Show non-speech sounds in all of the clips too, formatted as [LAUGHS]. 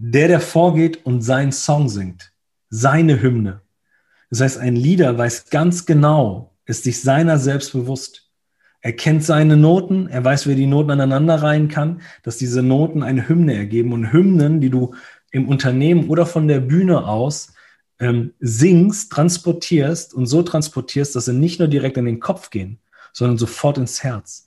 der, der vorgeht und seinen Song singt, seine Hymne. Das heißt, ein Leader weiß ganz genau, ist sich seiner selbst bewusst. Er kennt seine Noten, er weiß, wie er die Noten aneinander reihen kann, dass diese Noten eine Hymne ergeben. Und Hymnen, die du im Unternehmen oder von der Bühne aus ähm, singst, transportierst und so transportierst, dass sie nicht nur direkt in den Kopf gehen, sondern sofort ins Herz.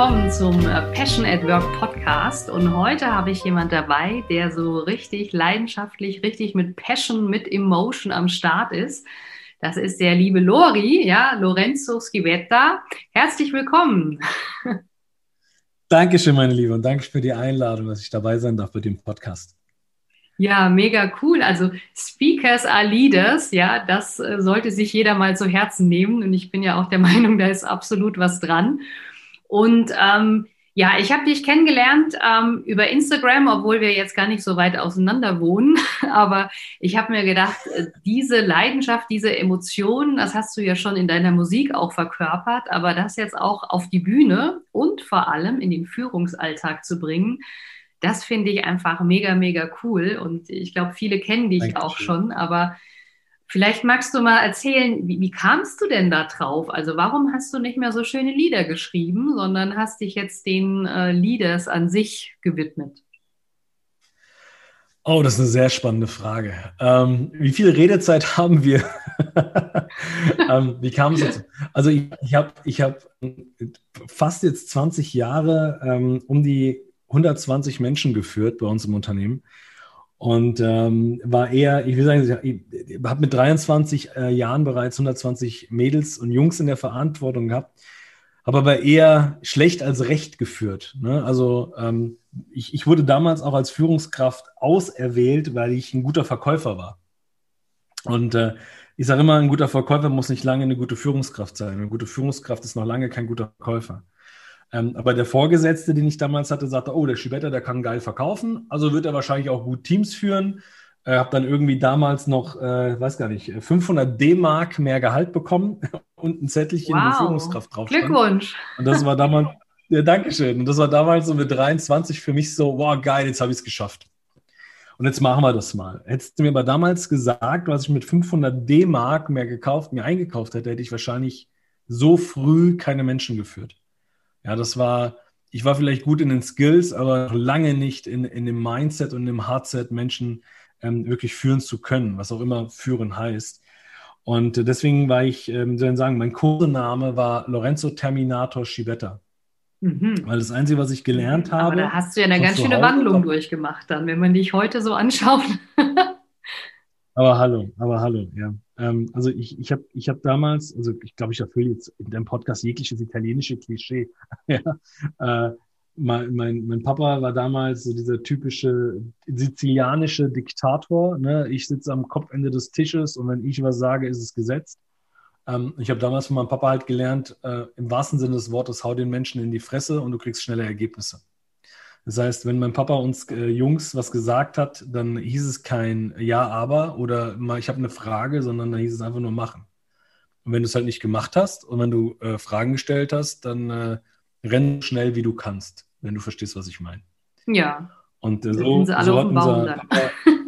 Willkommen zum äh, Passion at Work Podcast. Und heute habe ich jemand dabei, der so richtig leidenschaftlich, richtig mit Passion, mit Emotion am Start ist. Das ist der liebe Lori, ja, Lorenzo Schivetta. Herzlich willkommen. Dankeschön, meine Liebe, und danke für die Einladung, dass ich dabei sein darf bei dem Podcast. Ja, mega cool. Also Speakers are Leaders, ja, das äh, sollte sich jeder mal zu Herzen nehmen. Und ich bin ja auch der [LAUGHS] Meinung, da ist absolut was dran. Und ähm, ja, ich habe dich kennengelernt ähm, über Instagram, obwohl wir jetzt gar nicht so weit auseinander wohnen. [LAUGHS] Aber ich habe mir gedacht, äh, diese Leidenschaft, diese Emotionen, das hast du ja schon in deiner Musik auch verkörpert, aber das jetzt auch auf die Bühne und vor allem in den Führungsalltag zu bringen, das finde ich einfach mega, mega cool. Und ich glaube, viele kennen dich Dankeschön. auch schon, aber Vielleicht magst du mal erzählen, wie, wie, kamst du denn da drauf? Also warum hast du nicht mehr so schöne Lieder geschrieben, sondern hast dich jetzt den äh, Leaders an sich gewidmet? Oh, das ist eine sehr spannende Frage. Ähm, wie viel Redezeit [LAUGHS] haben wir? [LAUGHS] ähm, wie kam es dazu? Also ich, ich habe ich hab fast jetzt 20 Jahre ähm, um die 120 Menschen geführt bei uns im Unternehmen und ähm, war eher, ich will sagen, ich habe mit 23 äh, Jahren bereits 120 Mädels und Jungs in der Verantwortung gehabt, habe aber eher schlecht als recht geführt. Ne? Also ähm, ich, ich wurde damals auch als Führungskraft auserwählt, weil ich ein guter Verkäufer war. Und äh, ich sage immer, ein guter Verkäufer muss nicht lange eine gute Führungskraft sein. Eine gute Führungskraft ist noch lange kein guter Verkäufer. Ähm, aber der Vorgesetzte, den ich damals hatte, sagte, oh, der Schibetter, der kann geil verkaufen, also wird er wahrscheinlich auch gut Teams führen. Äh, habe dann irgendwie damals noch, äh, weiß gar nicht, 500 D-Mark mehr Gehalt bekommen [LAUGHS] und ein Zettelchen, wow. wo Führungskraft drauf stand. Glückwunsch. Und das war damals, [LAUGHS] ja, Dankeschön. Und das war damals so mit 23 für mich so, wow, geil, jetzt habe ich es geschafft. Und jetzt machen wir das mal. Hättest du mir aber damals gesagt, was ich mit 500 D-Mark mehr gekauft, mir eingekauft hätte, hätte ich wahrscheinlich so früh keine Menschen geführt. Ja, das war, ich war vielleicht gut in den Skills, aber lange nicht in, in dem Mindset und im Hardset Menschen ähm, wirklich führen zu können, was auch immer führen heißt. Und deswegen war ich, ähm, soll ich sagen, mein Kursename war Lorenzo Terminator Schibetta. Mhm. Weil das Einzige, was ich gelernt habe. Aber da hast du ja eine ganz schöne Wandlung durchgemacht dann, wenn man dich heute so anschaut. [LAUGHS] aber hallo, aber hallo, ja. Ähm, also ich, ich habe ich hab damals, also ich glaube, ich erfülle jetzt in deinem Podcast jegliches italienische Klischee. [LAUGHS] ja, äh, mein, mein, mein Papa war damals so dieser typische sizilianische Diktator. Ne? Ich sitze am Kopfende des Tisches und wenn ich was sage, ist es gesetzt. Ähm, ich habe damals von meinem Papa halt gelernt, äh, im wahrsten Sinne des Wortes, hau den Menschen in die Fresse und du kriegst schnelle Ergebnisse. Das heißt, wenn mein Papa uns äh, Jungs was gesagt hat, dann hieß es kein Ja, aber oder mal, ich habe eine Frage, sondern dann hieß es einfach nur machen. Und wenn du es halt nicht gemacht hast und wenn du äh, Fragen gestellt hast, dann äh, renn schnell, wie du kannst, wenn du verstehst, was ich meine. Ja. Und äh, so, so hat unser Papa, [LAUGHS]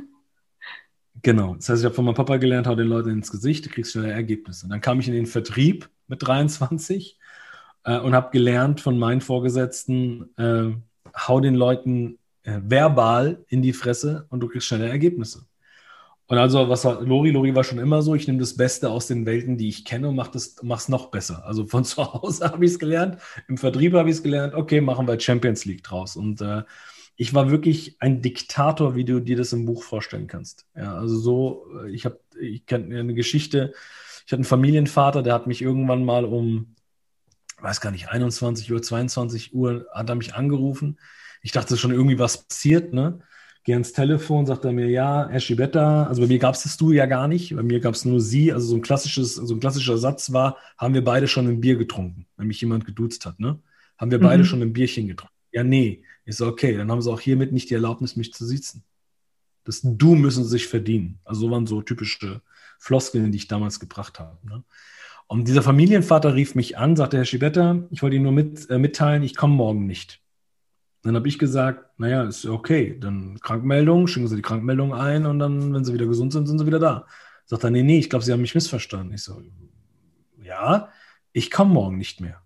Genau. Das heißt, ich habe von meinem Papa gelernt, hau den Leuten ins Gesicht, du kriegst schnelle Ergebnisse. Und dann kam ich in den Vertrieb mit 23 äh, und habe gelernt von meinen Vorgesetzten, äh, hau den Leuten äh, verbal in die Fresse und du kriegst schnelle Ergebnisse. Und also, was war Lori? Lori war schon immer so, ich nehme das Beste aus den Welten, die ich kenne und mache es noch besser. Also von [LAUGHS] zu Hause habe ich es gelernt, im Vertrieb habe ich es gelernt, okay, machen wir Champions League draus. Und äh, ich war wirklich ein Diktator, wie du dir das im Buch vorstellen kannst. Ja, also so, äh, ich habe, ich kenne eine Geschichte, ich hatte einen Familienvater, der hat mich irgendwann mal um, weiß gar nicht, 21 Uhr, 22 Uhr, hat er mich angerufen. Ich dachte schon irgendwie was passiert, ne? Geh ans Telefon, sagt er mir, ja, Herr Schibetta, also bei mir gab es das Du ja gar nicht, bei mir gab es nur Sie, also so ein klassisches, so ein klassischer Satz war, haben wir beide schon ein Bier getrunken, wenn mich jemand geduzt hat, ne? Haben wir beide mhm. schon ein Bierchen getrunken? Ja, nee. Ich so, okay, dann haben sie auch hiermit nicht die Erlaubnis, mich zu sitzen. Das Du müssen sie sich verdienen. Also so waren so typische Floskeln, die ich damals gebracht habe. Ne? Und dieser Familienvater rief mich an, sagte, Herr Schibetta, ich wollte Ihnen nur mit, äh, mitteilen, ich komme morgen nicht. Dann habe ich gesagt, naja, ist okay, dann Krankmeldung, schicken Sie die Krankmeldung ein und dann, wenn Sie wieder gesund sind, sind Sie wieder da. Sagt er, nee, nee, ich glaube, Sie haben mich missverstanden. Ich so, ja, ich komme morgen nicht mehr.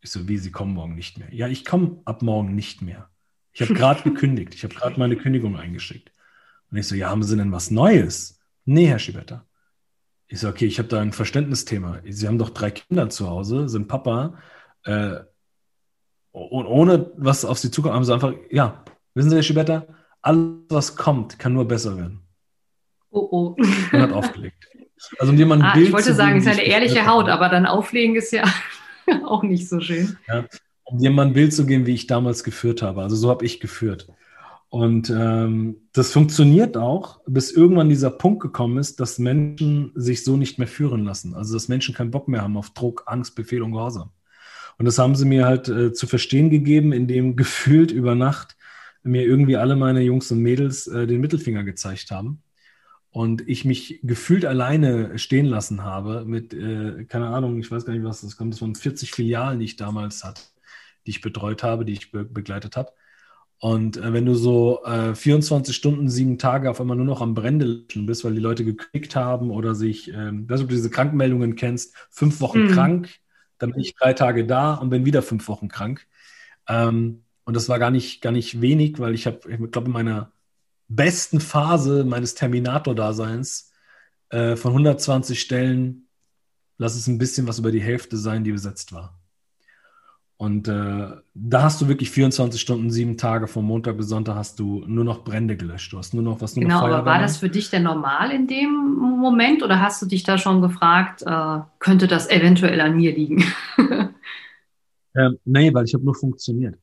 Ich so, wie, Sie kommen morgen nicht mehr? Ja, ich komme ab morgen nicht mehr. Ich habe gerade [LAUGHS] gekündigt. Ich habe gerade meine Kündigung eingeschickt. Und ich so, ja, haben Sie denn was Neues? Nee, Herr Schibetter. Ich so, okay, ich habe da ein Verständnisthema. Sie haben doch drei Kinder zu Hause, sind Papa. Äh, und ohne was auf Sie zukommt, haben Sie einfach, ja, wissen Sie, Herr Schibetter, alles, was kommt, kann nur besser werden. Oh, oh. Und hat aufgelegt. Also, um ein ah, Bild ich wollte sagen, es ist eine ehrliche Haut, aber dann auflegen ist ja [LAUGHS] auch nicht so schön. Ja, um mal ein Bild zu geben, wie ich damals geführt habe. Also so habe ich geführt. Und ähm, das funktioniert auch, bis irgendwann dieser Punkt gekommen ist, dass Menschen sich so nicht mehr führen lassen. Also dass Menschen keinen Bock mehr haben auf Druck, Angst, Befehl und Gehorsam. Und das haben sie mir halt äh, zu verstehen gegeben, indem [LAUGHS] gefühlt über Nacht mir irgendwie alle meine Jungs und Mädels äh, den Mittelfinger gezeigt haben und ich mich gefühlt alleine stehen lassen habe mit, äh, keine Ahnung, ich weiß gar nicht, was das kommt, das waren 40 Filialen, die ich damals hatte, die ich betreut habe, die ich be begleitet habe. Und äh, wenn du so äh, 24 Stunden, sieben Tage auf einmal nur noch am Brände bist, weil die Leute gekriegt haben oder sich, ähm, weißt du, ob du diese Krankmeldungen kennst, fünf Wochen mhm. krank, dann bin ich drei Tage da und bin wieder fünf Wochen krank. Ähm, und das war gar nicht, gar nicht wenig, weil ich habe, ich glaube, in meiner besten Phase meines Terminator-Daseins äh, von 120 Stellen, lass es ein bisschen was über die Hälfte sein, die besetzt war. Und äh, da hast du wirklich 24 Stunden, sieben Tage vom Montag bis Sonntag hast du nur noch Brände gelöscht. Du hast nur noch was nur Genau, aber war das für dich denn normal in dem Moment oder hast du dich da schon gefragt, äh, könnte das eventuell an mir liegen? [LAUGHS] ähm, nee, weil ich habe nur funktioniert.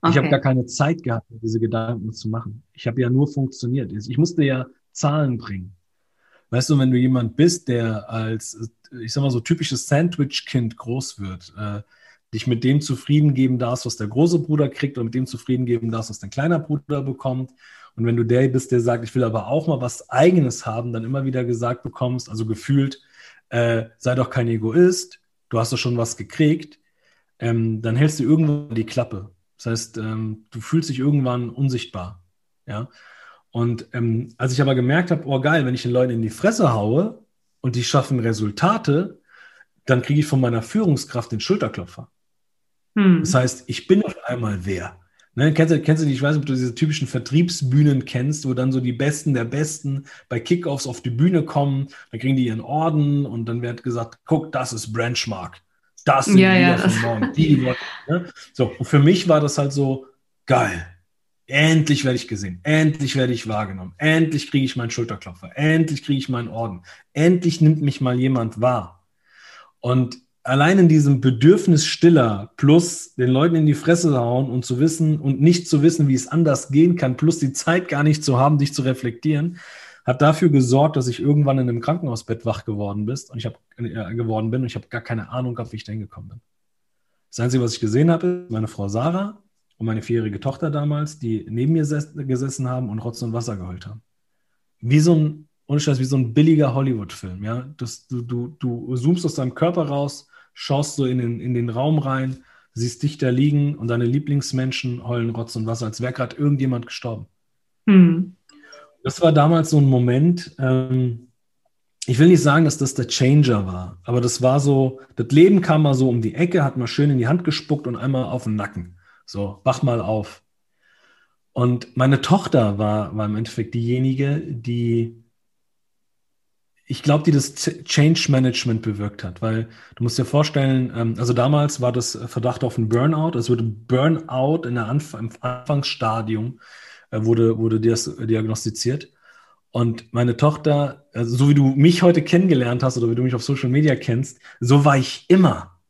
Okay. Ich habe gar keine Zeit gehabt, diese Gedanken zu machen. Ich habe ja nur funktioniert. Ich musste ja Zahlen bringen. Weißt du, wenn du jemand bist, der als, ich sag mal so typisches Sandwich-Kind groß wird, äh, dich mit dem zufrieden geben darfst, was der große Bruder kriegt und mit dem zufrieden geben darfst, was dein kleiner Bruder bekommt. Und wenn du der bist, der sagt, ich will aber auch mal was Eigenes haben, dann immer wieder gesagt bekommst, also gefühlt, äh, sei doch kein Egoist, du hast doch schon was gekriegt, ähm, dann hältst du irgendwann die Klappe. Das heißt, ähm, du fühlst dich irgendwann unsichtbar. Ja. Und ähm, als ich aber gemerkt habe, oh geil, wenn ich den Leuten in die Fresse haue und die schaffen Resultate, dann kriege ich von meiner Führungskraft den Schulterklopfer. Hm. Das heißt, ich bin auf einmal wer. Ne, kennst, du, kennst du, ich weiß nicht, ob du diese typischen Vertriebsbühnen kennst, wo dann so die Besten der Besten bei Kickoffs auf die Bühne kommen, dann kriegen die ihren Orden und dann wird gesagt, guck, das ist Branchmark. Das sind ja, ja. von morgen. Die, ne? So, und für mich war das halt so geil. Endlich werde ich gesehen. Endlich werde ich wahrgenommen. Endlich kriege ich meinen Schulterklopfer. Endlich kriege ich meinen Orden. Endlich nimmt mich mal jemand wahr. Und allein in diesem Bedürfnis stiller plus den Leuten in die Fresse hauen und zu wissen und nicht zu wissen, wie es anders gehen kann, plus die Zeit gar nicht zu haben, dich zu reflektieren, hat dafür gesorgt, dass ich irgendwann in einem Krankenhausbett wach geworden bist und ich habe äh, geworden bin und ich habe gar keine Ahnung gehabt, wie ich da hingekommen bin. Das Einzige, was ich gesehen habe, ist meine Frau Sarah und meine vierjährige Tochter damals, die neben mir gesessen haben und Rotz und Wasser geheult haben. Wie so ein, ohne Scheiß, wie so ein billiger Hollywood-Film, ja. Du, du, du zoomst aus deinem Körper raus, schaust so in den, in den Raum rein, siehst dich da liegen und deine Lieblingsmenschen heulen Rotz und Wasser, als wäre gerade irgendjemand gestorben. Mhm. Das war damals so ein Moment, ähm, ich will nicht sagen, dass das der Changer war, aber das war so, das Leben kam mal so um die Ecke, hat mal schön in die Hand gespuckt und einmal auf den Nacken. So, wach mal auf. Und meine Tochter war, war im Endeffekt diejenige, die ich glaube, die das Change Management bewirkt hat, weil du musst dir vorstellen, ähm, also damals war das Verdacht auf ein Burnout, es wurde Burnout in der Anf im Anfangsstadium äh, wurde, wurde das diagnostiziert. Und meine Tochter, also so wie du mich heute kennengelernt hast oder wie du mich auf Social Media kennst, so war ich immer.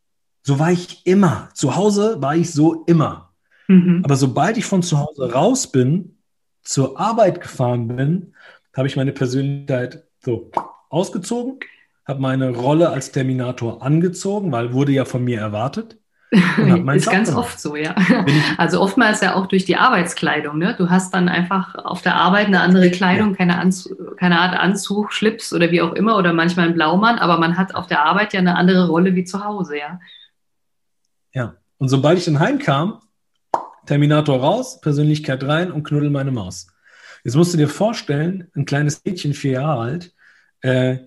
So war ich immer. Zu Hause war ich so immer. Mhm. Aber sobald ich von zu Hause raus bin, zur Arbeit gefahren bin, habe ich meine Persönlichkeit so ausgezogen, habe meine Rolle als Terminator angezogen, weil wurde ja von mir erwartet. [LAUGHS] ist ganz gemacht. oft so, ja. Also oftmals ja auch durch die Arbeitskleidung. Ne? Du hast dann einfach auf der Arbeit eine andere Kleidung, keine, keine Art Anzug, Schlips oder wie auch immer oder manchmal ein Blaumann, aber man hat auf der Arbeit ja eine andere Rolle wie zu Hause, ja. Ja, und sobald ich dann heimkam, Terminator raus, Persönlichkeit rein und knuddel meine Maus. Jetzt musst du dir vorstellen, ein kleines Mädchen, vier Jahre alt, äh,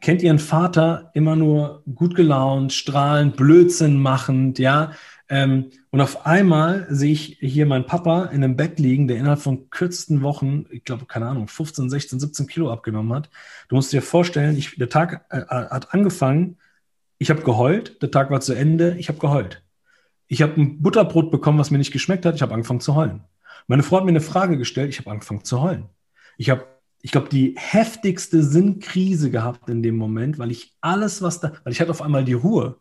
kennt ihren Vater immer nur gut gelaunt, strahlend, Blödsinn machend, ja. Ähm, und auf einmal sehe ich hier meinen Papa in einem Bett liegen, der innerhalb von kürzesten Wochen, ich glaube, keine Ahnung, 15, 16, 17 Kilo abgenommen hat. Du musst dir vorstellen, ich, der Tag äh, hat angefangen, ich habe geheult, der Tag war zu Ende, ich habe geheult. Ich habe ein Butterbrot bekommen, was mir nicht geschmeckt hat, ich habe angefangen zu heulen. Meine Frau hat mir eine Frage gestellt, ich habe angefangen zu heulen. Ich habe ich glaube, die heftigste Sinnkrise gehabt in dem Moment, weil ich alles, was da, weil ich hatte auf einmal die Ruhe.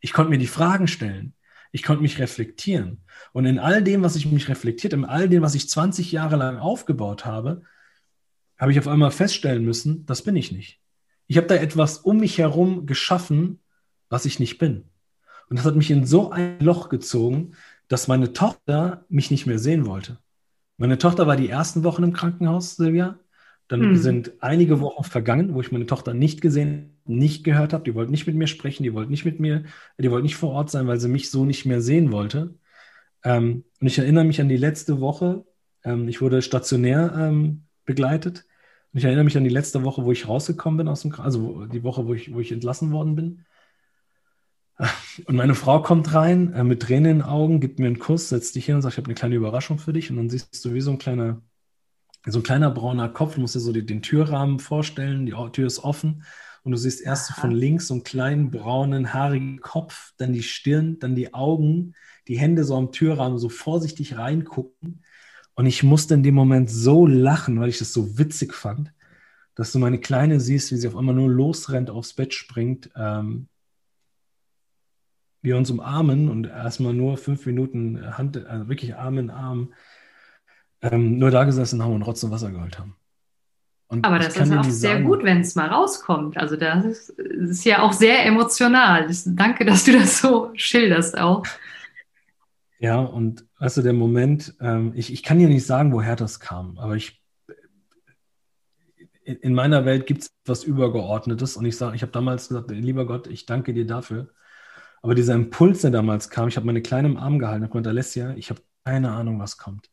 Ich konnte mir die Fragen stellen. Ich konnte mich reflektieren. Und in all dem, was ich mich reflektiert, in all dem, was ich 20 Jahre lang aufgebaut habe, habe ich auf einmal feststellen müssen, das bin ich nicht. Ich habe da etwas um mich herum geschaffen, was ich nicht bin. Und das hat mich in so ein Loch gezogen, dass meine Tochter mich nicht mehr sehen wollte. Meine Tochter war die ersten Wochen im Krankenhaus, Silvia. Dann hm. sind einige Wochen vergangen, wo ich meine Tochter nicht gesehen, nicht gehört habe. Die wollte nicht mit mir sprechen, die wollte nicht mit mir, die wollte nicht vor Ort sein, weil sie mich so nicht mehr sehen wollte. Ähm, und ich erinnere mich an die letzte Woche. Ähm, ich wurde stationär ähm, begleitet. Und ich erinnere mich an die letzte Woche, wo ich rausgekommen bin aus dem, also die Woche, wo ich, wo ich entlassen worden bin. Und meine Frau kommt rein äh, mit Tränen in den Augen, gibt mir einen Kuss, setzt dich hin und sagt, ich habe eine kleine Überraschung für dich. Und dann siehst du wie so ein kleiner so ein kleiner brauner Kopf, du musst dir so den Türrahmen vorstellen, die Tür ist offen und du siehst erst von links so einen kleinen braunen, haarigen Kopf, dann die Stirn, dann die Augen, die Hände so am Türrahmen so vorsichtig reingucken. Und ich musste in dem Moment so lachen, weil ich das so witzig fand, dass du meine Kleine siehst, wie sie auf einmal nur losrennt, aufs Bett springt. Ähm, wir uns umarmen und erstmal nur fünf Minuten Hand, also wirklich Arm in Arm ähm, nur da gesessen haben und Rotz und Wasser geholt haben. Und Aber das ist auch sehr sagen, gut, wenn es mal rauskommt. Also das ist, ist, ja auch sehr emotional. Danke, dass du das so schilderst auch. Ja, und weißt du, der Moment, ähm, ich, ich kann dir nicht sagen, woher das kam, aber ich in, in meiner Welt gibt es etwas Übergeordnetes und ich sage, ich habe damals gesagt, lieber Gott, ich danke dir dafür. Aber dieser Impuls, der damals kam, ich habe meine Kleine im Arm gehalten, habe gesagt, Alessia, ich habe keine Ahnung, was kommt.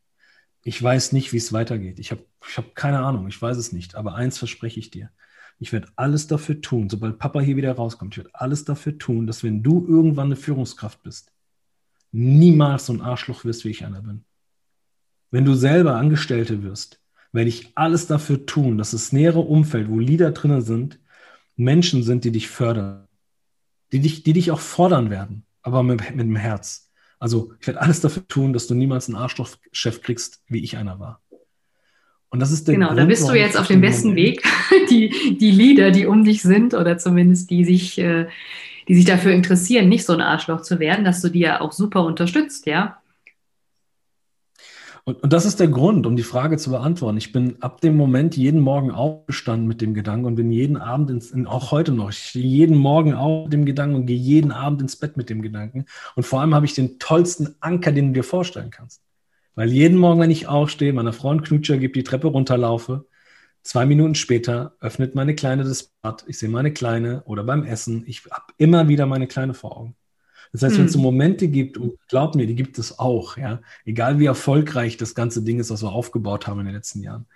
Ich weiß nicht, wie es weitergeht. Ich habe ich hab keine Ahnung, ich weiß es nicht. Aber eins verspreche ich dir. Ich werde alles dafür tun, sobald Papa hier wieder rauskommt, ich werde alles dafür tun, dass wenn du irgendwann eine Führungskraft bist, niemals so ein Arschloch wirst, wie ich einer bin. Wenn du selber Angestellte wirst, werde ich alles dafür tun, dass das nähere Umfeld, wo Leader drinnen sind, Menschen sind, die dich fördern, die dich, die dich auch fordern werden, aber mit, mit dem Herz. Also ich werde alles dafür tun, dass du niemals einen Arschlochchef kriegst, wie ich einer war. Und das ist der Genau, Grund, da bist du jetzt auf dem besten Weg. [LAUGHS] Die, die Leader, die um dich sind oder zumindest die sich, äh, die sich dafür interessieren, nicht so ein Arschloch zu werden, dass du die ja auch super unterstützt, ja. Und, und das ist der Grund, um die Frage zu beantworten. Ich bin ab dem Moment jeden Morgen aufgestanden mit dem Gedanken und bin jeden Abend, ins, auch heute noch, ich stehe jeden Morgen auf mit dem Gedanken und gehe jeden Abend ins Bett mit dem Gedanken. Und vor allem habe ich den tollsten Anker, den du dir vorstellen kannst. Weil jeden Morgen, wenn ich aufstehe, meiner Frau einen Knutscher gebe, die Treppe runterlaufe, zwei Minuten später öffnet meine Kleine das Bad, ich sehe meine Kleine oder beim Essen, ich habe immer wieder meine Kleine vor Augen. Das heißt, wenn es so hm. Momente gibt, und glaub mir, die gibt es auch, ja, egal wie erfolgreich das ganze Ding ist, was wir aufgebaut haben in den letzten Jahren.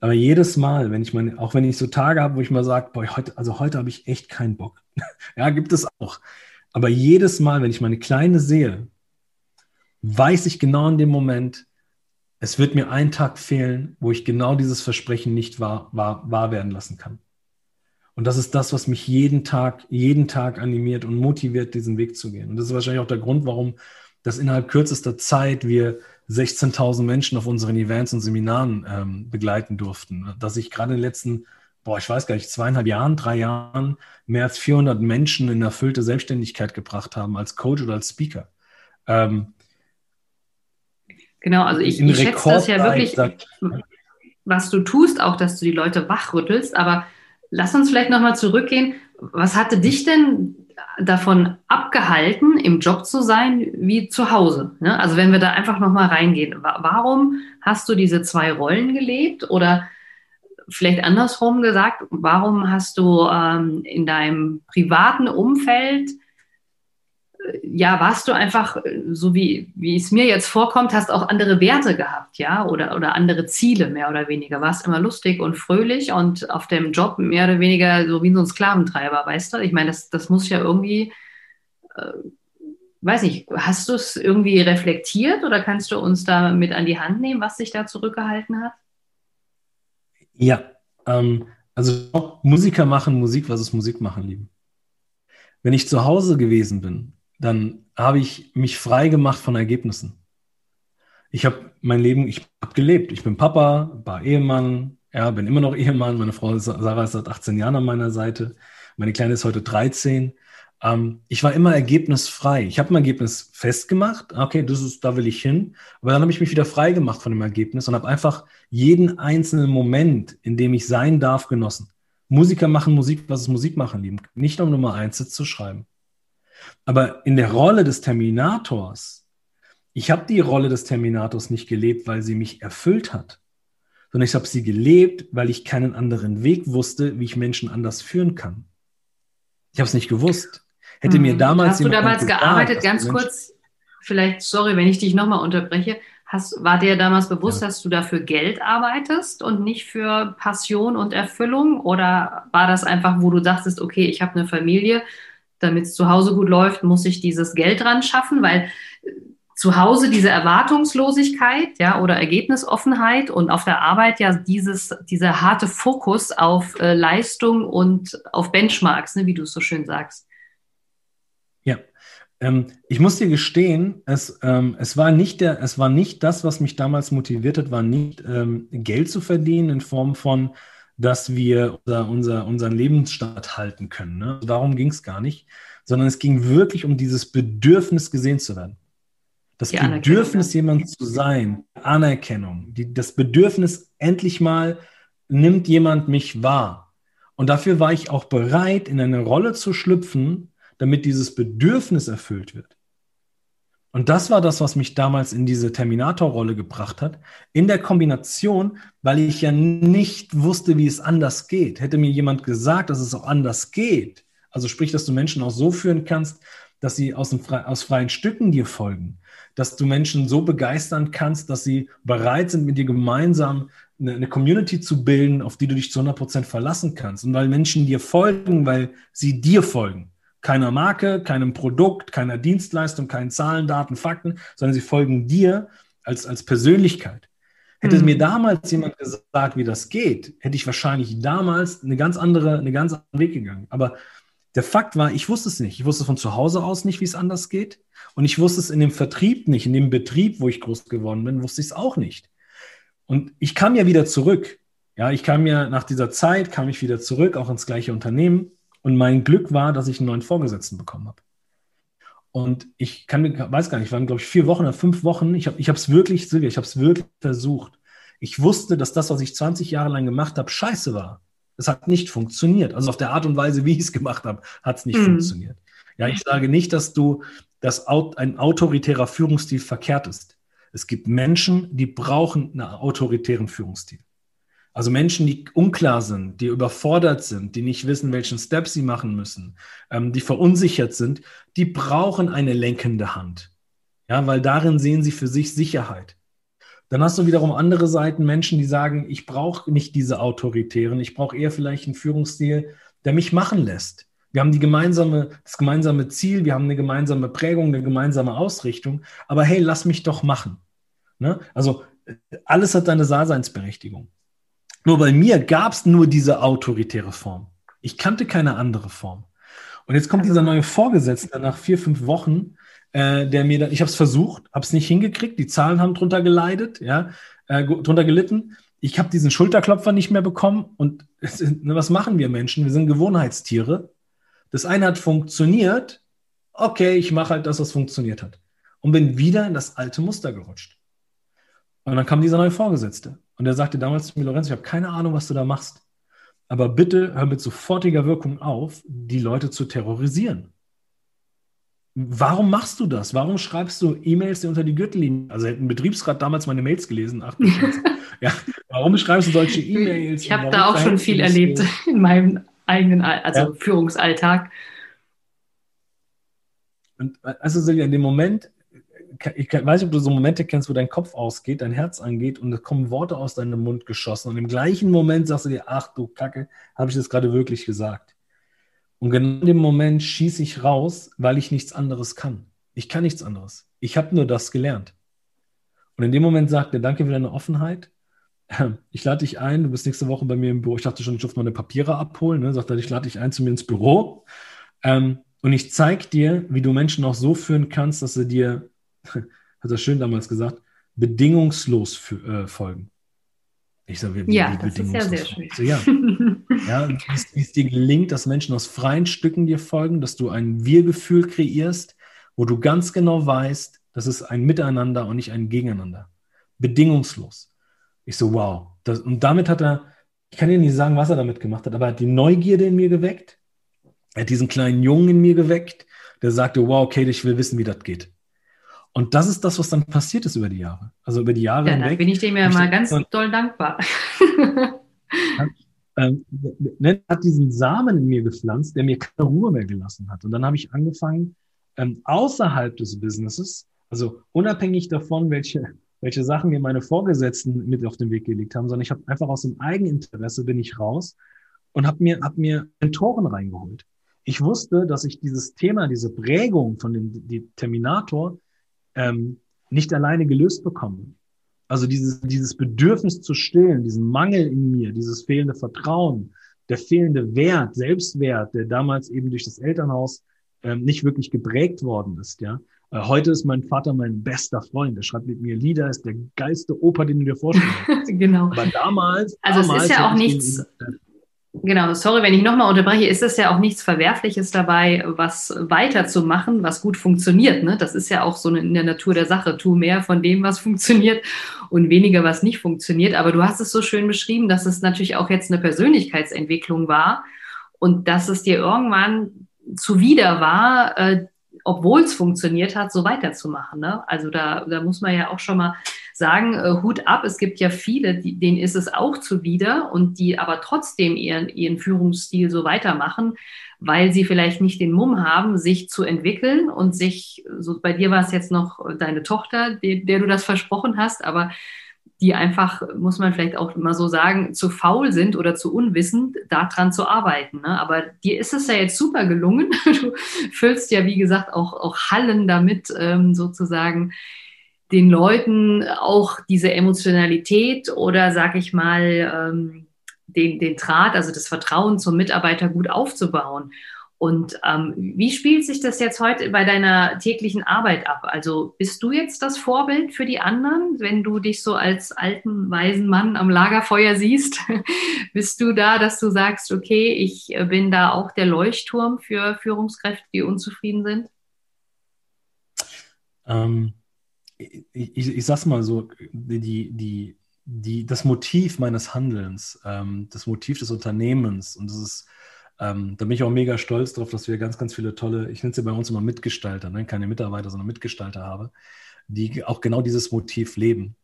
Aber jedes Mal, wenn ich meine, auch wenn ich so Tage habe, wo ich mal sage, boah, heute, also heute habe ich echt keinen Bock. [LAUGHS] ja, gibt es auch. Aber jedes Mal, wenn ich meine Kleine sehe, weiß ich genau in dem Moment, es wird mir ein Tag fehlen, wo ich genau dieses Versprechen nicht wahr, wahr, wahr werden lassen kann. Und das ist das, was mich jeden Tag, jeden Tag animiert und motiviert, diesen Weg zu gehen. Und das ist wahrscheinlich auch der Grund, warum dass innerhalb kürzester Zeit wir 16.000 Menschen auf unseren Events und Seminaren ähm, begleiten durften. Dass ich gerade in den letzten, boah, ich weiß gar nicht, zweieinhalb Jahren, drei Jahren mehr als 400 Menschen in erfüllte Selbstständigkeit gebracht haben als Coach oder als Speaker. Ähm, genau, also ich, ich schätze das ja wirklich, was du tust, auch, dass du die Leute wachrüttelst. Aber lass uns vielleicht nochmal zurückgehen. Was hatte dich denn davon abgehalten, im Job zu sein, wie zu Hause. Ne? Also wenn wir da einfach nochmal reingehen, warum hast du diese zwei Rollen gelebt oder vielleicht andersrum gesagt, warum hast du ähm, in deinem privaten Umfeld ja, warst du einfach, äh, so wie, wie es mir jetzt vorkommt, hast auch andere Werte gehabt, ja, oder, oder andere Ziele, mehr oder weniger. Warst immer lustig und fröhlich und auf dem Job mehr oder weniger so wie so ein Sklaventreiber, weißt du? Ich meine, das, das muss ja irgendwie, äh, weiß nicht, hast du es irgendwie reflektiert oder kannst du uns da mit an die Hand nehmen, was sich da zurückgehalten hat? Ja, ähm, also Musiker machen Musik, was ist Musik machen, lieben? Wenn ich zu Hause gewesen bin dann habe ich mich frei gemacht von Ergebnissen. Ich habe mein Leben, ich habe gelebt. Ich bin Papa, war Ehemann, ja, bin immer noch Ehemann. Meine Frau Sarah ist seit 18 Jahren an meiner Seite. Meine Kleine ist heute 13. Ähm, ich war immer ergebnisfrei. Ich habe mein Ergebnis festgemacht. Okay, das ist, da will ich hin. Aber dann habe ich mich wieder frei gemacht von dem Ergebnis und habe einfach jeden einzelnen Moment, in dem ich sein darf, genossen. Musiker machen Musik, was ist Musik machen, lieben. Nicht um Nummer eins zu schreiben. Aber in der Rolle des Terminators, ich habe die Rolle des Terminators nicht gelebt, weil sie mich erfüllt hat, sondern ich habe sie gelebt, weil ich keinen anderen Weg wusste, wie ich Menschen anders führen kann. Ich habe es nicht gewusst. Hätte hm. mir damals Hast du damals gesagt, gearbeitet, ganz kurz, vielleicht, sorry, wenn ich dich nochmal unterbreche, Hast, war dir damals bewusst, ja. dass du dafür Geld arbeitest und nicht für Passion und Erfüllung? Oder war das einfach, wo du dachtest, okay, ich habe eine Familie damit es zu Hause gut läuft, muss ich dieses Geld dran schaffen, weil äh, zu Hause diese Erwartungslosigkeit, ja, oder Ergebnisoffenheit und auf der Arbeit ja dieses, dieser harte Fokus auf äh, Leistung und auf Benchmarks, ne, wie du es so schön sagst. Ja, ähm, ich muss dir gestehen, es, ähm, es, war nicht der, es war nicht das, was mich damals motiviert hat, war nicht ähm, Geld zu verdienen in Form von dass wir unser, unser, unseren Lebensstandard halten können. Ne? Darum ging es gar nicht, sondern es ging wirklich um dieses Bedürfnis, gesehen zu werden. Das die Bedürfnis, jemand zu sein, Anerkennung, die, das Bedürfnis, endlich mal nimmt jemand mich wahr. Und dafür war ich auch bereit, in eine Rolle zu schlüpfen, damit dieses Bedürfnis erfüllt wird. Und das war das, was mich damals in diese Terminator-Rolle gebracht hat. In der Kombination, weil ich ja nicht wusste, wie es anders geht. Hätte mir jemand gesagt, dass es auch anders geht, also sprich, dass du Menschen auch so führen kannst, dass sie aus, dem, aus freien Stücken dir folgen, dass du Menschen so begeistern kannst, dass sie bereit sind, mit dir gemeinsam eine, eine Community zu bilden, auf die du dich zu 100 Prozent verlassen kannst. Und weil Menschen dir folgen, weil sie dir folgen keiner Marke, keinem Produkt, keiner Dienstleistung, keinen Zahlen, Daten, Fakten, sondern sie folgen dir als, als Persönlichkeit. Hätte mhm. mir damals jemand gesagt, wie das geht, hätte ich wahrscheinlich damals eine ganz andere, eine ganz andere Weg gegangen. Aber der Fakt war, ich wusste es nicht. Ich wusste von zu Hause aus nicht, wie es anders geht. Und ich wusste es in dem Vertrieb nicht, in dem Betrieb, wo ich groß geworden bin, wusste ich es auch nicht. Und ich kam ja wieder zurück. Ja, ich kam ja nach dieser Zeit, kam ich wieder zurück, auch ins gleiche Unternehmen. Und mein Glück war, dass ich einen neuen Vorgesetzten bekommen habe. Und ich kann mir, weiß gar nicht, waren glaube ich vier Wochen oder fünf Wochen. Ich habe es wirklich, Silvia, ich habe es wirklich versucht. Ich wusste, dass das, was ich 20 Jahre lang gemacht habe, scheiße war. Es hat nicht funktioniert. Also auf der Art und Weise, wie ich es gemacht habe, hat es nicht mhm. funktioniert. Ja, ich sage nicht, dass du, dass ein autoritärer Führungsstil verkehrt ist. Es gibt Menschen, die brauchen einen autoritären Führungsstil. Also Menschen, die unklar sind, die überfordert sind, die nicht wissen, welchen Step sie machen müssen, ähm, die verunsichert sind, die brauchen eine lenkende Hand. Ja, weil darin sehen sie für sich Sicherheit. Dann hast du wiederum andere Seiten, Menschen, die sagen, ich brauche nicht diese autoritären, ich brauche eher vielleicht einen Führungsstil, der mich machen lässt. Wir haben die gemeinsame, das gemeinsame Ziel, wir haben eine gemeinsame Prägung, eine gemeinsame Ausrichtung, aber hey, lass mich doch machen. Ne? Also alles hat seine Daseinsberechtigung. Nur bei mir gab es nur diese autoritäre Form. Ich kannte keine andere Form. Und jetzt kommt dieser neue Vorgesetzte nach vier, fünf Wochen, äh, der mir dann, ich habe es versucht, habe es nicht hingekriegt, die Zahlen haben drunter geleidet, ja, äh, drunter gelitten. Ich habe diesen Schulterklopfer nicht mehr bekommen. Und [LAUGHS] ne, was machen wir Menschen? Wir sind Gewohnheitstiere. Das eine hat funktioniert. Okay, ich mache halt das, was funktioniert hat. Und bin wieder in das alte Muster gerutscht. Und dann kam dieser neue Vorgesetzte. Und der sagte damals zu mir, Lorenz, ich habe keine Ahnung, was du da machst. Aber bitte hör mit sofortiger Wirkung auf, die Leute zu terrorisieren. Warum machst du das? Warum schreibst du E-Mails unter die Gürtellinie? Also hätte ein Betriebsrat damals meine Mails gelesen. Ach, [LAUGHS] ja, warum schreibst du solche E-Mails? Ich habe da auch schon viel erlebt in meinem eigenen also ja. Führungsalltag. Und also Silja, in dem Moment, ich weiß nicht, ob du so Momente kennst, wo dein Kopf ausgeht, dein Herz angeht und es kommen Worte aus deinem Mund geschossen und im gleichen Moment sagst du dir, ach du Kacke, habe ich das gerade wirklich gesagt? Und genau in dem Moment schieße ich raus, weil ich nichts anderes kann. Ich kann nichts anderes. Ich habe nur das gelernt. Und in dem Moment sagt er, danke für deine Offenheit. Ich lade dich ein, du bist nächste Woche bei mir im Büro. Ich dachte schon, ich durfte meine Papiere abholen. Ne? Sagt er, ich lade dich ein zu mir ins Büro. Ähm, und ich zeige dir, wie du Menschen auch so führen kannst, dass sie dir, [LAUGHS] hat er schön damals gesagt, bedingungslos für, äh, folgen. Ich sage, wie, ja, wie das ist ja sehr schön. So, ja, [LAUGHS] ja wie es dir gelingt, dass Menschen aus freien Stücken dir folgen, dass du ein Wir-Gefühl kreierst, wo du ganz genau weißt, das ist ein Miteinander und nicht ein Gegeneinander. Bedingungslos. Ich so, wow. Das, und damit hat er, ich kann dir nicht sagen, was er damit gemacht hat, aber er hat die Neugierde in mir geweckt. Er hat diesen kleinen Jungen in mir geweckt, der sagte, wow, Kate, ich will wissen, wie das geht. Und das ist das, was dann passiert ist über die Jahre. Also über die Jahre ja, hinweg. Da bin ich dem ja mal ganz und, doll dankbar. ähm, hat diesen Samen in mir gepflanzt, der mir keine Ruhe mehr gelassen hat. Und dann habe ich angefangen, ähm, außerhalb des Businesses, also unabhängig davon, welche, welche Sachen mir meine Vorgesetzten mit auf den Weg gelegt haben, sondern ich habe einfach aus dem Eigeninteresse bin ich raus und habe mir, hab mir Mentoren reingeholt. Ich wusste, dass ich dieses Thema, diese Prägung von dem die Terminator ähm, nicht alleine gelöst bekomme. Also dieses, dieses Bedürfnis zu stillen, diesen Mangel in mir, dieses fehlende Vertrauen, der fehlende Wert, Selbstwert, der damals eben durch das Elternhaus ähm, nicht wirklich geprägt worden ist, ja. Äh, heute ist mein Vater mein bester Freund. Er schreibt mit mir Lieder, ist der geilste Opa, den du dir vorstellen kannst. [LAUGHS] genau. Aber damals. Also damals es ist ja auch nichts. Genau, sorry, wenn ich nochmal unterbreche, ist es ja auch nichts Verwerfliches dabei, was weiterzumachen, was gut funktioniert. Ne? Das ist ja auch so in der Natur der Sache. Tu mehr von dem, was funktioniert und weniger, was nicht funktioniert. Aber du hast es so schön beschrieben, dass es natürlich auch jetzt eine Persönlichkeitsentwicklung war und dass es dir irgendwann zuwider war, äh, obwohl es funktioniert hat, so weiterzumachen. Ne? Also da, da muss man ja auch schon mal sagen, äh, Hut ab, es gibt ja viele, die, denen ist es auch zuwider und die aber trotzdem ihren, ihren Führungsstil so weitermachen, weil sie vielleicht nicht den Mumm haben, sich zu entwickeln und sich, so bei dir war es jetzt noch deine Tochter, der, der du das versprochen hast, aber die einfach, muss man vielleicht auch mal so sagen, zu faul sind oder zu unwissend, daran zu arbeiten. Ne? Aber dir ist es ja jetzt super gelungen. [LAUGHS] Du füllst ja, wie gesagt, auch, auch Hallen damit, ähm, sozusagen den Leuten auch diese Emotionalität oder, sag ich mal, ähm, den, den Draht, also das Vertrauen zum Mitarbeiter gut aufzubauen. Und ähm, wie spielt sich das jetzt heute bei deiner täglichen Arbeit ab? Also bist du jetzt das Vorbild für die anderen, wenn du dich so als alten, weisen Mann am Lagerfeuer siehst? [LAUGHS] bist du da, dass du sagst, okay, ich bin da auch der Leuchtturm für Führungskräfte, die unzufrieden sind? Ähm, ich, ich, ich sag's mal so, die, die, die, das Motiv meines Handelns, ähm, das Motiv des Unternehmens und das ist ähm, da bin ich auch mega stolz drauf, dass wir ganz, ganz viele tolle, ich nenne sie bei uns immer Mitgestalter, ne? keine Mitarbeiter, sondern Mitgestalter habe, die auch genau dieses Motiv leben.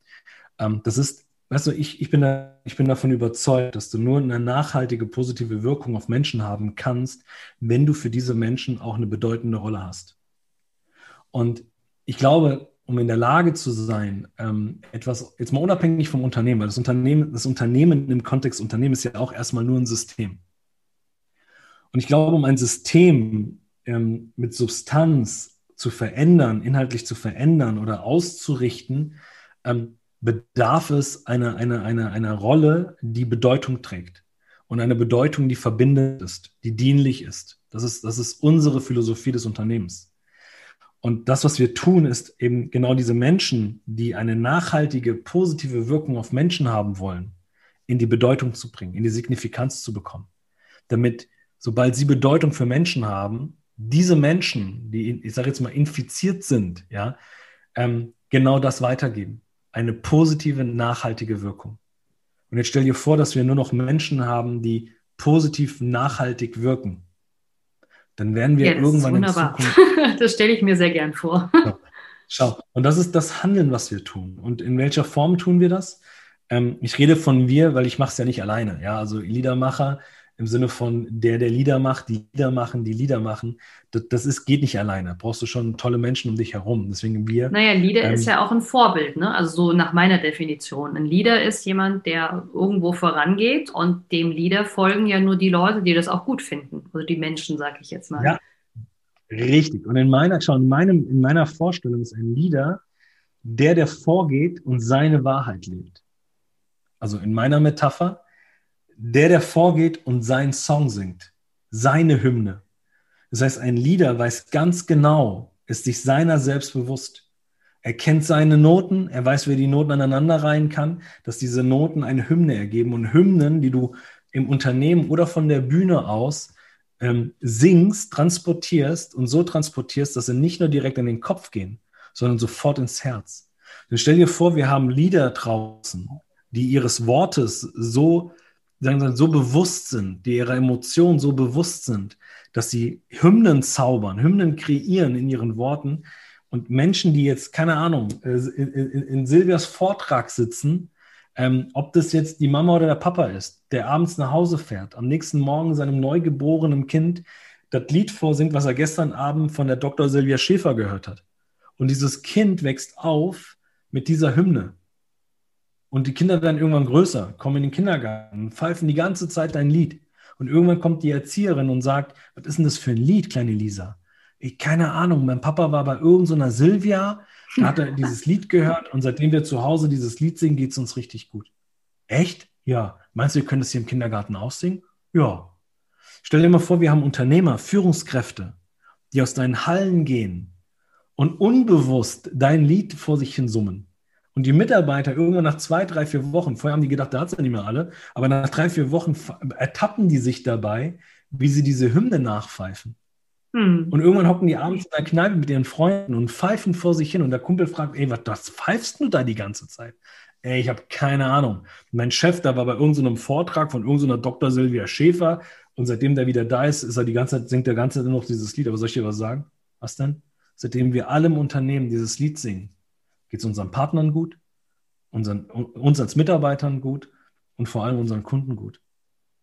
Ähm, das ist, weißt du, ich, ich, bin da, ich bin davon überzeugt, dass du nur eine nachhaltige, positive Wirkung auf Menschen haben kannst, wenn du für diese Menschen auch eine bedeutende Rolle hast. Und ich glaube, um in der Lage zu sein, ähm, etwas, jetzt mal unabhängig vom Unternehmen, weil das Unternehmen, das Unternehmen im Kontext Unternehmen ist ja auch erstmal nur ein System. Und ich glaube, um ein System ähm, mit Substanz zu verändern, inhaltlich zu verändern oder auszurichten, ähm, bedarf es einer, einer, einer, einer Rolle, die Bedeutung trägt. und eine Bedeutung, die verbindend ist, die dienlich ist. Das ist, das ist unsere Philosophie des Unternehmens. Und das, was wir tun, ist eben genau diese Menschen, die eine nachhaltige, positive Wirkung auf Menschen haben wollen, in die Bedeutung zu bringen, in die Signifikanz zu bekommen. Damit, sobald sie Bedeutung für Menschen haben, diese Menschen, die, ich sage jetzt mal, infiziert sind, ja, ähm, genau das weitergeben. Eine positive, nachhaltige Wirkung. Und jetzt stell dir vor, dass wir nur noch Menschen haben, die positiv, nachhaltig wirken. Dann werden wir ja, irgendwann wunderbar. in Zukunft. [LAUGHS] das stelle ich mir sehr gern vor. Schau, und das ist das Handeln, was wir tun. Und in welcher Form tun wir das? Ähm, ich rede von wir, weil ich mache es ja nicht alleine. Ja, also Liedermacher im Sinne von der, der Lieder macht, die Lieder machen, die Lieder machen. Das, das ist, geht nicht alleine. Brauchst du schon tolle Menschen um dich herum. Deswegen wir. Naja, Lieder ähm, ist ja auch ein Vorbild, ne? Also so nach meiner Definition. Ein Leader ist jemand, der irgendwo vorangeht und dem Lieder folgen ja nur die Leute, die das auch gut finden. Also die Menschen, sag ich jetzt mal. Ja, richtig. Und in meiner, schau, in, meinem, in meiner Vorstellung ist ein Leader der, der vorgeht und seine Wahrheit lebt. Also in meiner Metapher, der, der vorgeht und seinen Song singt, seine Hymne. Das heißt, ein Lieder weiß ganz genau, ist sich seiner selbst bewusst. Er kennt seine Noten, er weiß, wer die Noten aneinander reihen kann, dass diese Noten eine Hymne ergeben. Und Hymnen, die du im Unternehmen oder von der Bühne aus ähm, singst, transportierst und so transportierst, dass sie nicht nur direkt in den Kopf gehen, sondern sofort ins Herz. Dann stell dir vor, wir haben Lieder draußen, die ihres Wortes so sagen wir, so bewusst sind, die ihrer Emotionen so bewusst sind, dass sie Hymnen zaubern, Hymnen kreieren in ihren Worten. Und Menschen, die jetzt, keine Ahnung, äh, in, in, in Silvias Vortrag sitzen, ähm, ob das jetzt die Mama oder der Papa ist, der abends nach Hause fährt, am nächsten Morgen seinem neugeborenen Kind das Lied vorsingt, was er gestern Abend von der Dr. Silvia Schäfer gehört hat. Und dieses Kind wächst auf mit dieser Hymne. Und die Kinder werden irgendwann größer, kommen in den Kindergarten, pfeifen die ganze Zeit dein Lied. Und irgendwann kommt die Erzieherin und sagt, was ist denn das für ein Lied, kleine Lisa? Ich, keine Ahnung, mein Papa war bei irgendeiner so Silvia, da hat er dieses Lied gehört und seitdem wir zu Hause dieses Lied singen, geht es uns richtig gut. Echt? Ja. Meinst du, wir können das hier im Kindergarten aussingen? Ja. Stell dir mal vor, wir haben Unternehmer, Führungskräfte, die aus deinen Hallen gehen und unbewusst dein Lied vor sich hin summen. Und die Mitarbeiter irgendwann nach zwei, drei, vier Wochen, vorher haben die gedacht, da hat es ja nicht mehr alle, aber nach drei, vier Wochen ertappen die sich dabei, wie sie diese Hymne nachpfeifen. Hm. Und irgendwann hocken die abends in der Kneipe mit ihren Freunden und pfeifen vor sich hin. Und der Kumpel fragt, ey, was das pfeifst du da die ganze Zeit? Ey, ich habe keine Ahnung. Mein Chef, da war bei irgendeinem Vortrag von irgendeiner Dr. Silvia Schäfer. Und seitdem der wieder da ist, ist er die ganze Zeit, singt der ganze Zeit nur noch dieses Lied. Aber soll ich dir was sagen? Was denn? Seitdem wir alle im Unternehmen dieses Lied singen, geht es unseren Partnern gut, unseren, uns als Mitarbeitern gut und vor allem unseren Kunden gut.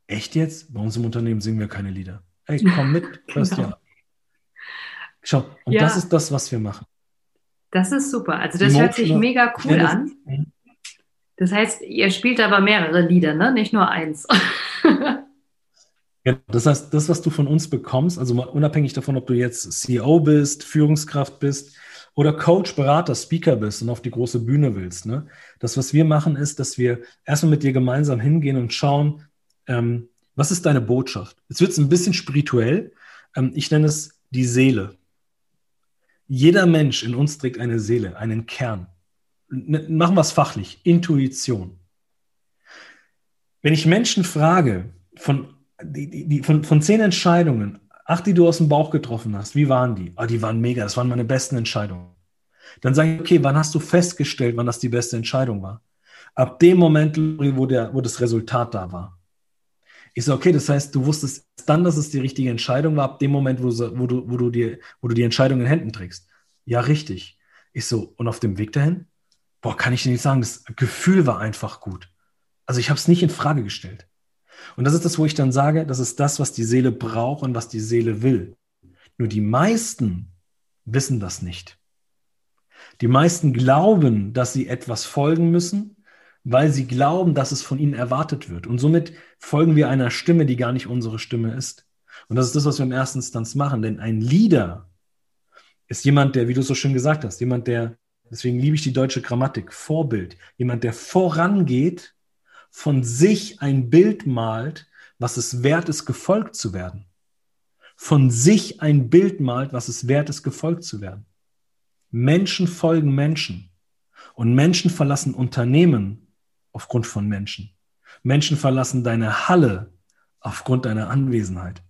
Echt jetzt? Bei uns im Unternehmen singen wir keine Lieder. Ey, komm mit, [LAUGHS] hörst genau. ja. Schau, und ja. das ist das, was wir machen. Das ist super. Also das hört sich mega cool an. Das heißt, ihr spielt aber mehrere Lieder, ne? Nicht nur eins. Ja, [LAUGHS] das heißt, das, was du von uns bekommst, also unabhängig davon, ob du jetzt CEO bist, Führungskraft bist, oder Coach, Berater, Speaker bist und auf die große Bühne willst. Ne? Das, was wir machen, ist, dass wir erstmal mit dir gemeinsam hingehen und schauen, ähm, was ist deine Botschaft? Jetzt wird es ein bisschen spirituell. Ähm, ich nenne es die Seele. Jeder Mensch in uns trägt eine Seele, einen Kern. N machen wir es fachlich, Intuition. Wenn ich Menschen frage, von, die, die, von, von zehn Entscheidungen, acht, die du aus dem Bauch getroffen hast, wie waren die? Ah, die waren mega, das waren meine besten Entscheidungen. Dann sage ich, okay, wann hast du festgestellt, wann das die beste Entscheidung war? Ab dem Moment, wo, der, wo das Resultat da war. Ich sage, okay, das heißt, du wusstest dann, dass es die richtige Entscheidung war, ab dem Moment, wo, wo, du, wo, du, die, wo du die Entscheidung in Händen trägst. Ja, richtig. Ich so, und auf dem Weg dahin? Boah, kann ich dir nicht sagen, das Gefühl war einfach gut. Also ich habe es nicht in Frage gestellt. Und das ist das, wo ich dann sage, das ist das, was die Seele braucht und was die Seele will. Nur die meisten wissen das nicht. Die meisten glauben, dass sie etwas folgen müssen, weil sie glauben, dass es von ihnen erwartet wird. Und somit folgen wir einer Stimme, die gar nicht unsere Stimme ist. Und das ist das, was wir im ersten Instanz machen. Denn ein Leader ist jemand, der, wie du so schön gesagt hast, jemand, der, deswegen liebe ich die deutsche Grammatik, Vorbild, jemand, der vorangeht von sich ein Bild malt, was es wert ist, gefolgt zu werden. Von sich ein Bild malt, was es wert ist, gefolgt zu werden. Menschen folgen Menschen. Und Menschen verlassen Unternehmen aufgrund von Menschen. Menschen verlassen deine Halle aufgrund deiner Anwesenheit.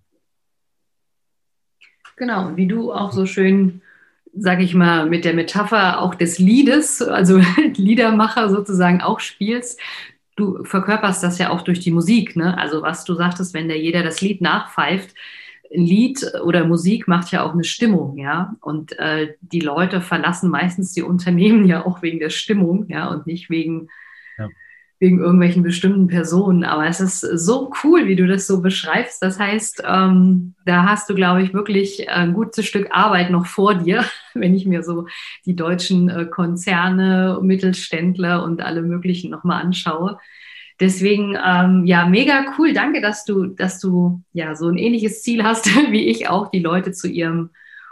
Genau, wie du auch so schön, sage ich mal, mit der Metapher auch des Liedes, also [LAUGHS] Liedermacher sozusagen auch spielst. Du verkörperst das ja auch durch die Musik, ne? Also was du sagtest, wenn der jeder das Lied nachpfeift, Lied oder Musik macht ja auch eine Stimmung, ja. Und äh, die Leute verlassen meistens die Unternehmen [LAUGHS] ja auch wegen der Stimmung, ja, und nicht wegen wegen irgendwelchen bestimmten Personen. Aber es ist so cool, wie du das so beschreibst. Das heißt, ähm, da hast du, glaube ich, wirklich ein gutes Stück Arbeit noch vor dir, [LAUGHS] wenn ich mir so die deutschen äh, Konzerne, Mittelständler und alle möglichen nochmal anschaue. Deswegen, ähm, ja, mega cool. Danke, dass du, dass du ja so ein ähnliches Ziel hast [LAUGHS] wie ich auch, die Leute zu ihrem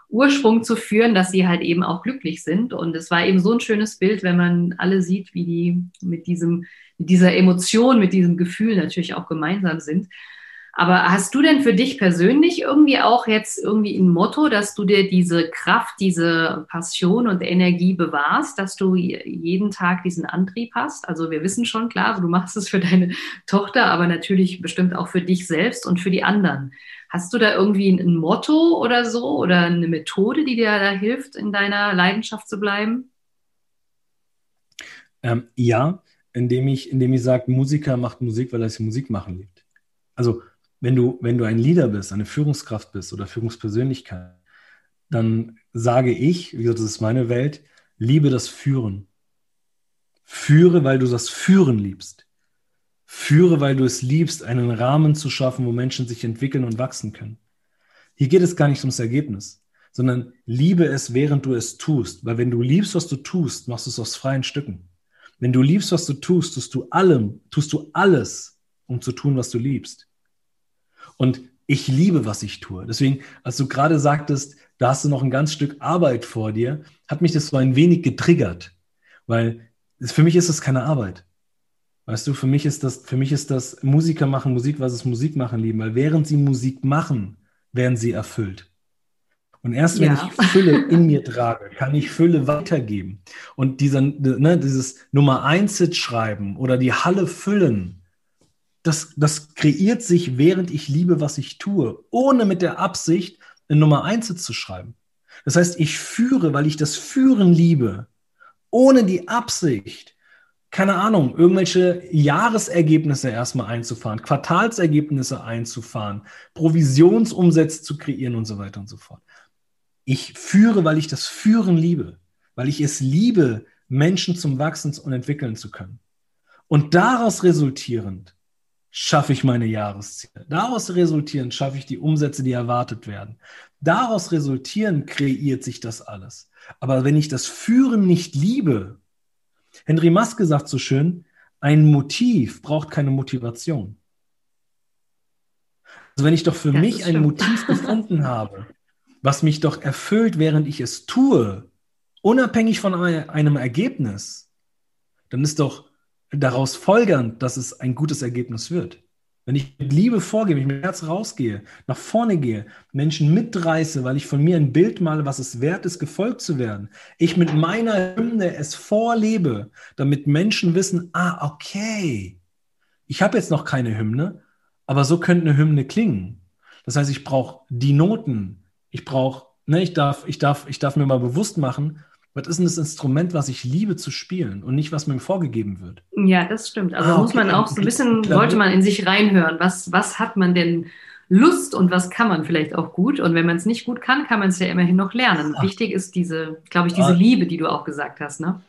Ursprung zu führen, dass sie halt eben auch glücklich sind. Und es war eben so ein schönes Bild, wenn man alle sieht, wie die mit diesem mit dieser Emotion, mit diesem Gefühl natürlich auch gemeinsam sind. Aber hast du denn für dich persönlich irgendwie auch jetzt irgendwie ein Motto, dass du dir diese Kraft, diese Passion und Energie bewahrst, dass du jeden Tag diesen Antrieb hast? Also wir wissen schon, klar, du machst es für deine Tochter, aber natürlich bestimmt auch für dich selbst und für die anderen. Hast du da irgendwie ein Motto oder so oder eine Methode, die dir da hilft, in deiner Leidenschaft zu bleiben? Ähm, ja, indem ich, indem ich sage, Musiker macht Musik, weil er sich Musik machen liebt. Also wenn du, wenn du ein Leader bist, eine Führungskraft bist oder Führungspersönlichkeit, dann sage ich, wie gesagt, das ist meine Welt, liebe das Führen. Führe, weil du das Führen liebst. Führe, weil du es liebst, einen Rahmen zu schaffen, wo Menschen sich entwickeln und wachsen können. Hier geht es gar nicht ums Ergebnis, sondern liebe es, während du es tust. Weil wenn du liebst, was du tust, machst du es aus freien Stücken. Wenn du liebst, was du tust, tust du allem, tust du alles, um zu tun, was du liebst. Und ich liebe, was ich tue. Deswegen, als du gerade sagtest, da hast du noch ein ganz Stück Arbeit vor dir, hat mich das so ein wenig getriggert, weil für mich ist das keine Arbeit. Weißt du, für mich ist das, für mich ist das Musiker machen Musik, was es Musik machen lieben, weil während sie Musik machen, werden sie erfüllt. Und erst wenn ja. ich Fülle in mir trage, kann ich Fülle weitergeben. Und dieser, ne, dieses Nummer eins Hit schreiben oder die Halle füllen, das, das kreiert sich, während ich liebe, was ich tue, ohne mit der Absicht, eine Nummer eins zu schreiben. Das heißt, ich führe, weil ich das Führen liebe, ohne die Absicht, keine Ahnung, irgendwelche Jahresergebnisse erstmal einzufahren, Quartalsergebnisse einzufahren, Provisionsumsätze zu kreieren und so weiter und so fort. Ich führe, weil ich das Führen liebe, weil ich es liebe, Menschen zum Wachsen und entwickeln zu können. Und daraus resultierend schaffe ich meine Jahresziele. Daraus resultierend schaffe ich die Umsätze, die erwartet werden. Daraus resultierend kreiert sich das alles. Aber wenn ich das Führen nicht liebe, Henry Maske sagt so schön, ein Motiv braucht keine Motivation. Also wenn ich doch für das mich ein Motiv [LAUGHS] gefunden habe, was mich doch erfüllt, während ich es tue, unabhängig von einem Ergebnis, dann ist doch daraus folgernd, dass es ein gutes Ergebnis wird. Wenn ich mit Liebe vorgehe, wenn ich mit Herz rausgehe, nach vorne gehe, Menschen mitreiße, weil ich von mir ein Bild male, was es wert ist, gefolgt zu werden, ich mit meiner Hymne es vorlebe, damit Menschen wissen, ah, okay, ich habe jetzt noch keine Hymne, aber so könnte eine Hymne klingen. Das heißt, ich brauche die Noten, ich brauche, ne, ich darf, ich darf, ich darf mir mal bewusst machen, was ist denn das Instrument, was ich liebe zu spielen und nicht, was mir vorgegeben wird? Ja, das stimmt. Also ah, okay. muss man auch so ein bisschen, sollte man in sich reinhören. Was, was hat man denn Lust und was kann man vielleicht auch gut? Und wenn man es nicht gut kann, kann man es ja immerhin noch lernen. Ach. Wichtig ist diese, glaube ich, diese ah. Liebe, die du auch gesagt hast, ne?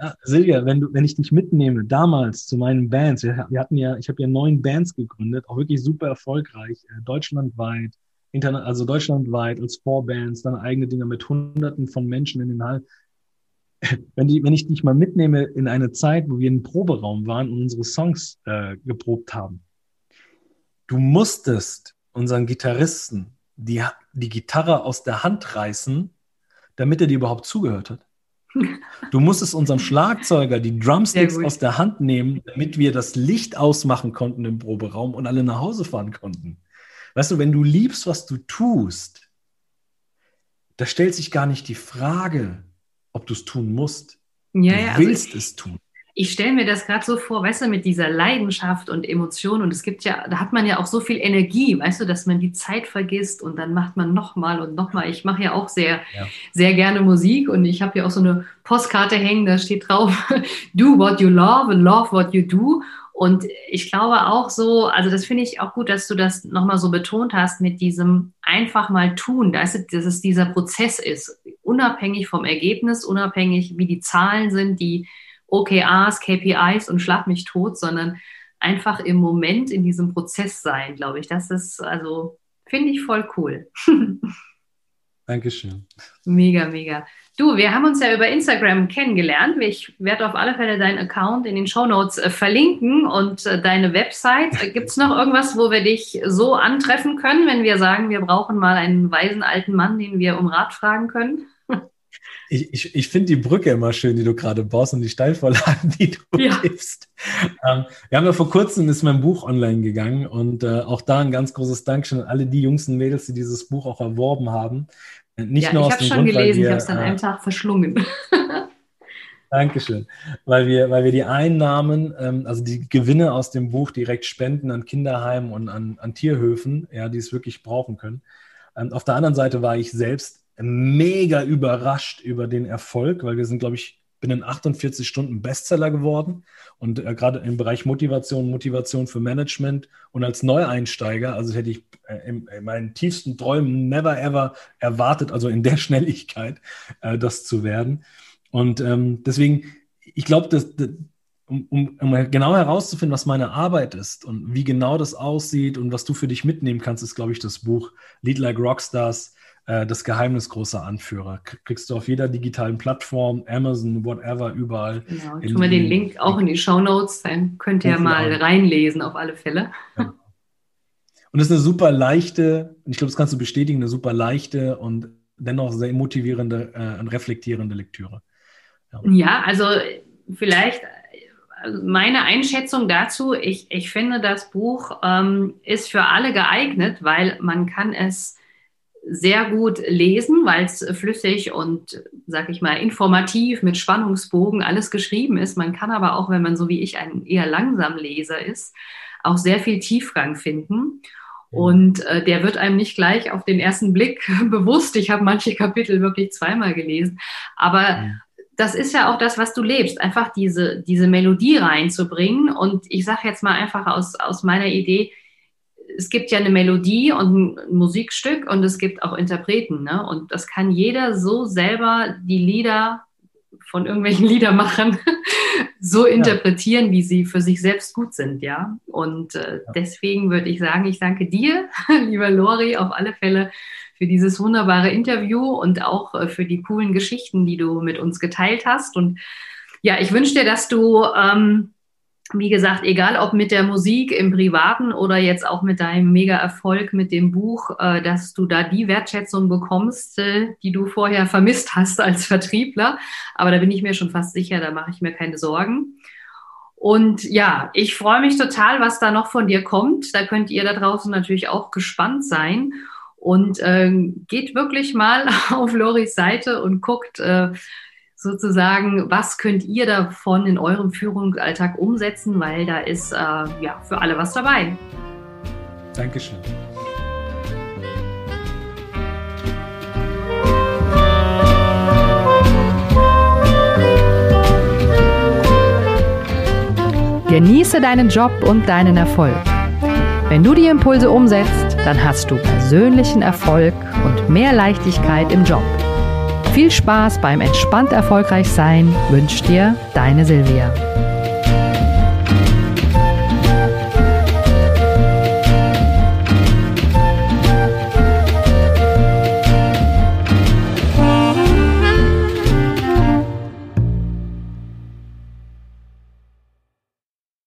Ja, Silvia, wenn du, wenn ich dich mitnehme, damals zu meinen Bands, wir, wir hatten ja, ich habe ja neun Bands gegründet, auch wirklich super erfolgreich, äh, deutschlandweit, interna also deutschlandweit als Vorbands, dann eigene Dinge mit Hunderten von Menschen in den Hall. [LAUGHS] Wenn, die, wenn ich dich mal mitnehme in eine Zeit, wo wir in einem Proberaum waren und unsere Songs äh, geprobt haben, du musstest unseren Gitarristen die, die Gitarre aus der Hand reißen, damit er dir überhaupt zugehört hat. [LAUGHS] Du musstest unserem Schlagzeuger die Drumsticks aus der Hand nehmen, damit wir das Licht ausmachen konnten im Proberaum und alle nach Hause fahren konnten. Weißt du, wenn du liebst, was du tust, da stellt sich gar nicht die Frage, ob du es tun musst. Ja, du ja, willst also es tun ich stelle mir das gerade so vor, weißt du, mit dieser Leidenschaft und Emotion und es gibt ja, da hat man ja auch so viel Energie, weißt du, dass man die Zeit vergisst und dann macht man nochmal und nochmal. Ich mache ja auch sehr, ja. sehr gerne Musik und ich habe ja auch so eine Postkarte hängen, da steht drauf, [LAUGHS] do what you love and love what you do. Und ich glaube auch so, also das finde ich auch gut, dass du das nochmal so betont hast mit diesem einfach mal tun, dass es dieser Prozess ist, unabhängig vom Ergebnis, unabhängig wie die Zahlen sind, die OKRs, KPIs und schlag mich tot, sondern einfach im Moment in diesem Prozess sein, glaube ich. Das ist, also, finde ich voll cool. [LAUGHS] Dankeschön. Mega, mega. Du, wir haben uns ja über Instagram kennengelernt. Ich werde auf alle Fälle deinen Account in den Show Notes äh, verlinken und äh, deine Website. Gibt es noch irgendwas, wo wir dich so antreffen können, wenn wir sagen, wir brauchen mal einen weisen alten Mann, den wir um Rat fragen können? ich, ich, ich finde die Brücke immer schön, die du gerade baust und die Steilvorlagen, die du ja. gibst. Ähm, wir haben ja vor kurzem ist mein Buch online gegangen und äh, auch da ein ganz großes Dankeschön an alle die Jungs und Mädels, die dieses Buch auch erworben haben. Nicht ja, nur ich habe es schon Grund, gelesen, wir, ich habe es an einem äh, Tag verschlungen. [LAUGHS] Dankeschön. Weil wir, weil wir die Einnahmen, ähm, also die Gewinne aus dem Buch direkt spenden an Kinderheimen und an, an Tierhöfen, ja, die es wirklich brauchen können. Ähm, auf der anderen Seite war ich selbst mega überrascht über den Erfolg, weil wir sind, glaube ich, binnen 48 Stunden Bestseller geworden und äh, gerade im Bereich Motivation, Motivation für Management und als Neueinsteiger, also hätte ich äh, in, in, meinen tiefsten Träumen never ever erwartet, also in der [LAUGHS] Schnelligkeit, äh, das zu werden. Und ähm, deswegen, ich glaube, dass, dass um, um, um, genau herauszufinden, was meine Arbeit ist und wie genau das aussieht und was du für dich mitnehmen kannst, ist, glaube ich, das Buch Lead Like Rockstars äh, das Geheimnis großer Anführer. Kriegst du auf jeder digitalen Plattform, Amazon, whatever, überall. Genau, tun wir den Link auch in die Show Notes, dann könnt ihr mal reinlesen auf alle Fälle. Ja. Und es ist eine super leichte, und ich glaube, das kannst du bestätigen, eine super leichte und dennoch sehr motivierende äh, und reflektierende Lektüre. Ja, ja also vielleicht meine Einschätzung dazu, ich, ich finde, das Buch ähm, ist für alle geeignet, weil man kann es sehr gut lesen, weil es flüssig und, sag ich mal, informativ mit Spannungsbogen alles geschrieben ist. Man kann aber auch, wenn man so wie ich ein eher langsam Leser ist, auch sehr viel Tiefgang finden. Und äh, der wird einem nicht gleich auf den ersten Blick [LAUGHS] bewusst. Ich habe manche Kapitel wirklich zweimal gelesen. Aber das ist ja auch das, was du lebst, einfach diese, diese Melodie reinzubringen. Und ich sage jetzt mal einfach aus, aus meiner Idee, es gibt ja eine Melodie und ein Musikstück und es gibt auch Interpreten. Ne? Und das kann jeder so selber die Lieder von irgendwelchen [LAUGHS] Liedermachern so interpretieren, ja. wie sie für sich selbst gut sind, ja. Und äh, ja. deswegen würde ich sagen, ich danke dir, [LAUGHS] lieber Lori, auf alle Fälle für dieses wunderbare Interview und auch äh, für die coolen Geschichten, die du mit uns geteilt hast. Und ja, ich wünsche dir, dass du ähm, wie gesagt, egal ob mit der Musik im Privaten oder jetzt auch mit deinem Mega-Erfolg mit dem Buch, äh, dass du da die Wertschätzung bekommst, äh, die du vorher vermisst hast als Vertriebler. Aber da bin ich mir schon fast sicher, da mache ich mir keine Sorgen. Und ja, ich freue mich total, was da noch von dir kommt. Da könnt ihr da draußen natürlich auch gespannt sein. Und äh, geht wirklich mal [LAUGHS] auf Loris Seite und guckt, äh, sozusagen, was könnt ihr davon in eurem Führungsalltag umsetzen, weil da ist äh, ja für alle was dabei. Dankeschön. Genieße deinen Job und deinen Erfolg. Wenn du die Impulse umsetzt, dann hast du persönlichen Erfolg und mehr Leichtigkeit im Job. Viel Spaß beim entspannt erfolgreich sein wünscht dir deine Silvia.